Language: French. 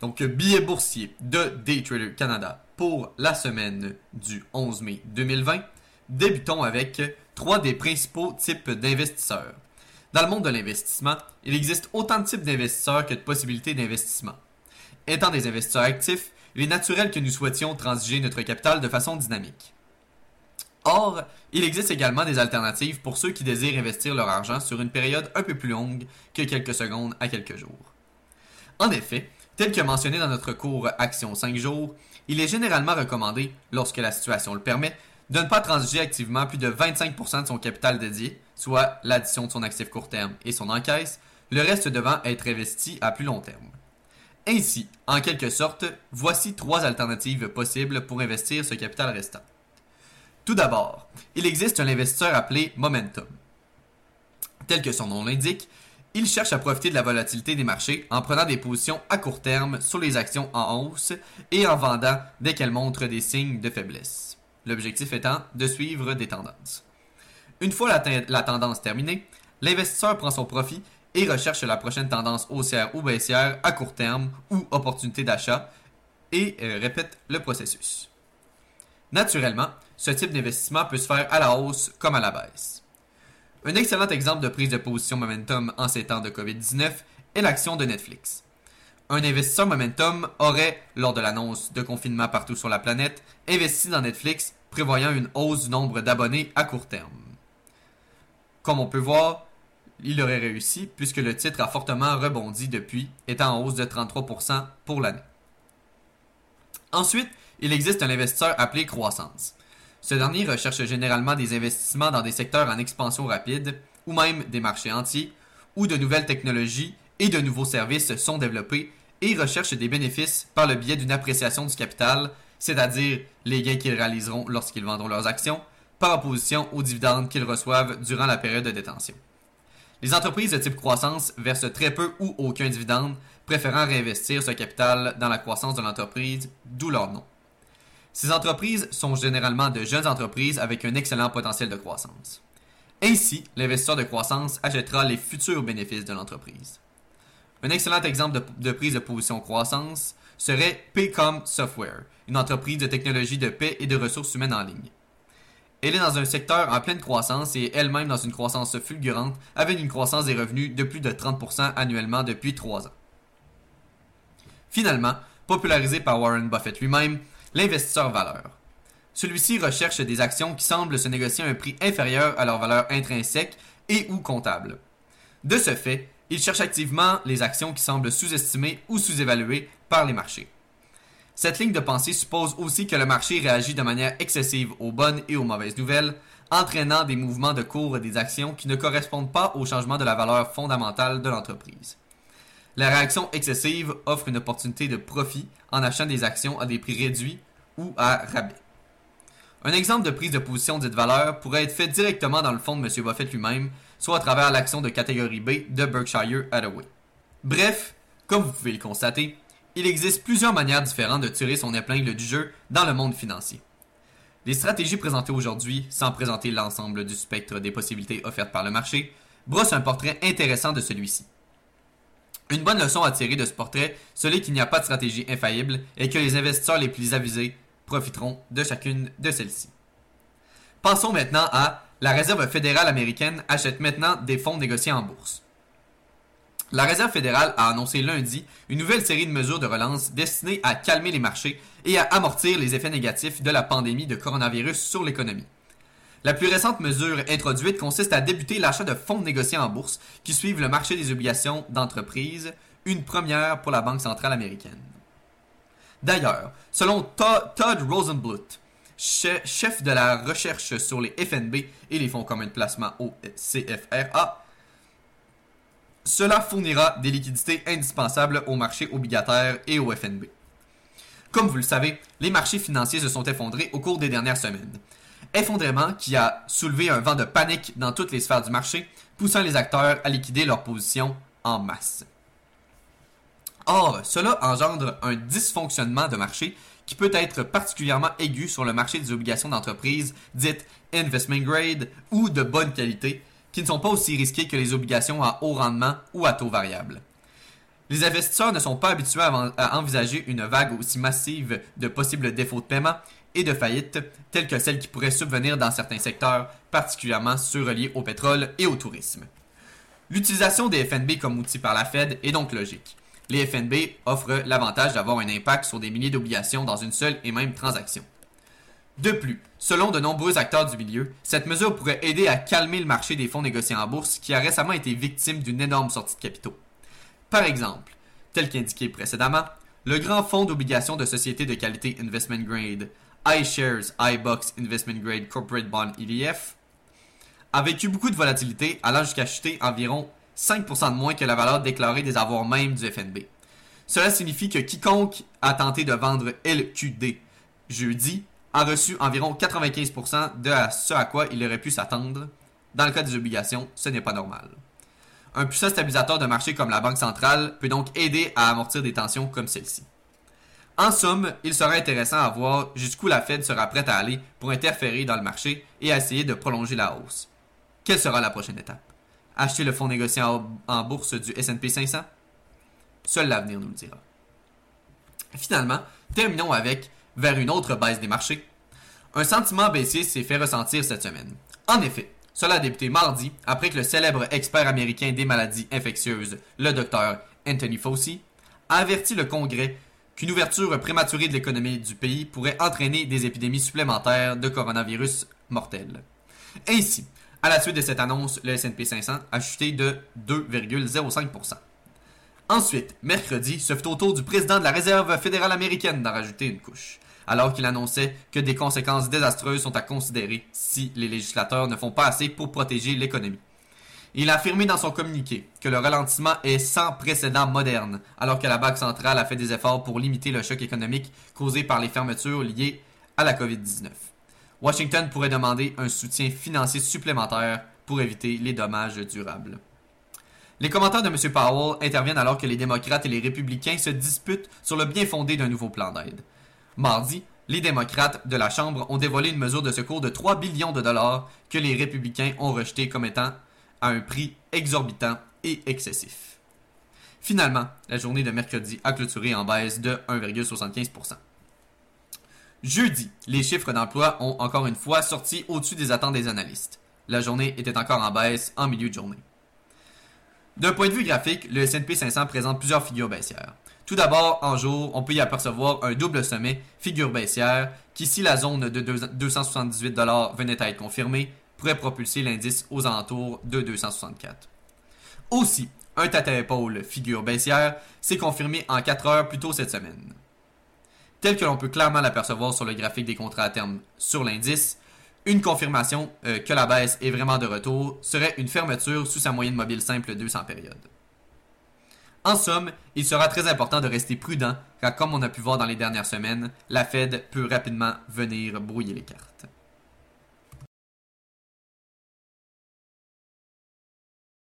Donc, billet boursier de Daytrader Canada pour la semaine du 11 mai 2020. Débutons avec trois des principaux types d'investisseurs. Dans le monde de l'investissement, il existe autant de types d'investisseurs que de possibilités d'investissement. Étant des investisseurs actifs, il est naturel que nous souhaitions transiger notre capital de façon dynamique. Or, il existe également des alternatives pour ceux qui désirent investir leur argent sur une période un peu plus longue que quelques secondes à quelques jours. En effet, tel que mentionné dans notre cours Action 5 jours, il est généralement recommandé, lorsque la situation le permet, de ne pas transiger activement plus de 25% de son capital dédié, soit l'addition de son actif court terme et son encaisse, le reste devant être investi à plus long terme. Ainsi, en quelque sorte, voici trois alternatives possibles pour investir ce capital restant. Tout d'abord, il existe un investisseur appelé Momentum. Tel que son nom l'indique, il cherche à profiter de la volatilité des marchés en prenant des positions à court terme sur les actions en hausse et en vendant dès qu'elles montrent des signes de faiblesse. L'objectif étant de suivre des tendances. Une fois la, tendance terminée, l'investisseur prend son profit et recherche la prochaine tendance haussière ou baissière à court terme ou opportunité d'achat et euh, répète le processus. Naturellement, ce type d'investissement peut se faire à la hausse comme à la baisse. Un excellent exemple de prise de position momentum en ces temps de COVID-19 est l'action de Netflix. Un investisseur momentum aurait, lors de l'annonce de confinement partout sur la planète, investi dans Netflix prévoyant une hausse du nombre d'abonnés à court terme. Comme on peut voir, il aurait réussi puisque le titre a fortement rebondi depuis, étant en hausse de 33% pour l'année. Ensuite, il existe un investisseur appelé croissance. Ce dernier recherche généralement des investissements dans des secteurs en expansion rapide, ou même des marchés entiers, où de nouvelles technologies et de nouveaux services sont développés et recherche des bénéfices par le biais d'une appréciation du capital, c'est-à-dire les gains qu'ils réaliseront lorsqu'ils vendront leurs actions, par opposition aux dividendes qu'ils reçoivent durant la période de détention. Les entreprises de type croissance versent très peu ou aucun dividende, préférant réinvestir ce capital dans la croissance de l'entreprise, d'où leur nom. Ces entreprises sont généralement de jeunes entreprises avec un excellent potentiel de croissance. Ainsi, l'investisseur de croissance achètera les futurs bénéfices de l'entreprise. Un excellent exemple de, prise de position croissance serait Paycom Software, une entreprise de technologie de paix et de ressources humaines en ligne. Elle est dans un secteur en pleine croissance et elle-même dans une croissance fulgurante avec une croissance des revenus de plus de 30% annuellement depuis 3 ans. Finalement, popularisé par Warren Buffett lui-même, l'investisseur valeur. Celui-ci recherche des actions qui semblent se négocier à un prix inférieur à leur valeur intrinsèque et ou comptable. De ce fait, il cherche activement les actions qui semblent sous-estimées ou sous-évaluées par les marchés. Cette ligne de pensée suppose aussi que le marché réagit de manière excessive aux bonnes et aux mauvaises nouvelles, entraînant des mouvements de cours des actions qui ne correspondent pas au changement de la valeur fondamentale de l'entreprise. La réaction excessive offre une opportunité de profit en achetant des actions à des prix réduits ou à rabais. Un exemple de prise de position dite valeur pourrait être fait directement dans le fonds de M. Buffett lui-même, soit à travers l'action de catégorie B de Berkshire Hathaway. Bref, comme vous pouvez le constater, il existe plusieurs manières différentes de tirer son épingle du jeu dans le monde financier. Les stratégies présentées aujourd'hui, sans présenter l'ensemble du spectre des possibilités offertes par le marché, brossent un portrait intéressant de celui-ci. Une bonne leçon à tirer de ce portrait, c'est qu'il n'y a pas de stratégie infaillible et que les investisseurs les plus avisés profiteront de chacune de celles-ci. Passons maintenant à la Réserve fédérale américaine achète maintenant des fonds négociés en bourse. La Réserve fédérale a annoncé lundi une nouvelle série de mesures de relance destinées à calmer les marchés et à amortir les effets négatifs de la pandémie de coronavirus sur l'économie. La plus récente mesure introduite consiste à débuter l'achat de fonds négociés en bourse qui suivent le marché des obligations d'entreprise, une première pour la Banque centrale américaine. D'ailleurs, selon Todd Rosenbluth, chef de la recherche sur les FNB et les fonds communs de placement au CFRA, cela fournira des liquidités indispensables aux marchés obligataires et au FNB. Comme vous le savez, les marchés financiers se sont effondrés au cours des dernières semaines. Effondrement qui a soulevé un vent de panique dans toutes les sphères du marché, poussant les acteurs à liquider leurs positions en masse. Or, cela engendre un dysfonctionnement de marché qui peut être particulièrement aigu sur le marché des obligations d'entreprise dites investment grade ou de bonne qualité, qui ne sont pas aussi risquées que les obligations à haut rendement ou à taux variable. Les investisseurs ne sont pas habitués à, envisager une vague aussi massive de possibles défauts de paiement et de faillites, telles que celles qui pourraient subvenir dans certains secteurs, particulièrement ceux reliés au pétrole et au tourisme. L'utilisation des FNB comme outil par la Fed est donc logique. Les FNB offrent l'avantage d'avoir un impact sur des milliers d'obligations dans une seule et même transaction. De plus, selon de nombreux acteurs du milieu, cette mesure pourrait aider à calmer le marché des fonds négociés en bourse qui a récemment été victime d'une énorme sortie de capitaux. Par exemple, tel qu'indiqué précédemment, le grand fonds d'obligations de société de qualité Investment Grade, iShares iBox Investment Grade Corporate Bond EDF, a vécu beaucoup de volatilité allant jusqu'à chuter environ 5% de moins que la valeur déclarée des avoirs même du FNB. Cela signifie que quiconque a tenté de vendre LQD jeudi a reçu environ 95% de ce à quoi il aurait pu s'attendre. Dans le cas des obligations, ce n'est pas normal. Un puissant stabilisateur de marché comme la Banque centrale peut donc aider à amortir des tensions comme celle-ci. En somme, il sera intéressant à voir jusqu'où la Fed sera prête à aller pour interférer dans le marché et essayer de prolonger la hausse. Quelle sera la prochaine étape? Acheter le fonds négocié en, bourse du S&P 500 Seul l'avenir nous le dira. Finalement, terminons avec vers une autre baisse des marchés. Un sentiment baissier s'est fait ressentir cette semaine. En effet, cela a débuté mardi après que le célèbre expert américain des maladies infectieuses, le docteur Anthony Fauci, a averti le Congrès qu'une ouverture prématurée de l'économie du pays pourrait entraîner des épidémies supplémentaires de coronavirus mortels. Ainsi, à la suite de cette annonce, le S&P 500 a chuté de 2,05%. Ensuite, mercredi, ce fut au tour du président de la Réserve fédérale américaine d'en rajouter une couche alors qu'il annonçait que des conséquences désastreuses sont à considérer si les législateurs ne font pas assez pour protéger l'économie. Il a affirmé dans son communiqué que le ralentissement est sans précédent moderne, alors que la Banque centrale a fait des efforts pour limiter le choc économique causé par les fermetures liées à la COVID-19. Washington pourrait demander un soutien financier supplémentaire pour éviter les dommages durables. Les commentaires de M. Powell interviennent alors que les démocrates et les républicains se disputent sur le bien fondé d'un nouveau plan d'aide. Mardi, les démocrates de la Chambre ont dévoilé une mesure de secours de 3 billions de dollars que les républicains ont rejeté comme étant à un prix exorbitant et excessif. Finalement, la journée de mercredi a clôturé en baisse de 1,75%. Jeudi, les chiffres d'emploi ont encore une fois sorti au-dessus des attentes des analystes. La journée était encore en baisse en milieu de journée. D'un point de vue graphique, le S&P 500 présente plusieurs figures baissières. Tout d'abord, en jour, on peut y apercevoir un double sommet, figure baissière, qui, si la zone de 278 venait à être confirmée, pourrait propulser l'indice aux alentours de 264. Aussi, un tête à figure baissière, s'est confirmé en 4 heures plus tôt cette semaine. Tel que l'on peut clairement l'apercevoir sur le graphique des contrats à terme sur l'indice, une confirmation euh, que la baisse est vraiment de retour serait une fermeture sous sa moyenne mobile simple 200 périodes. En somme, il sera très important de rester prudent car comme on a pu voir dans les dernières semaines, la Fed peut rapidement venir brouiller les cartes.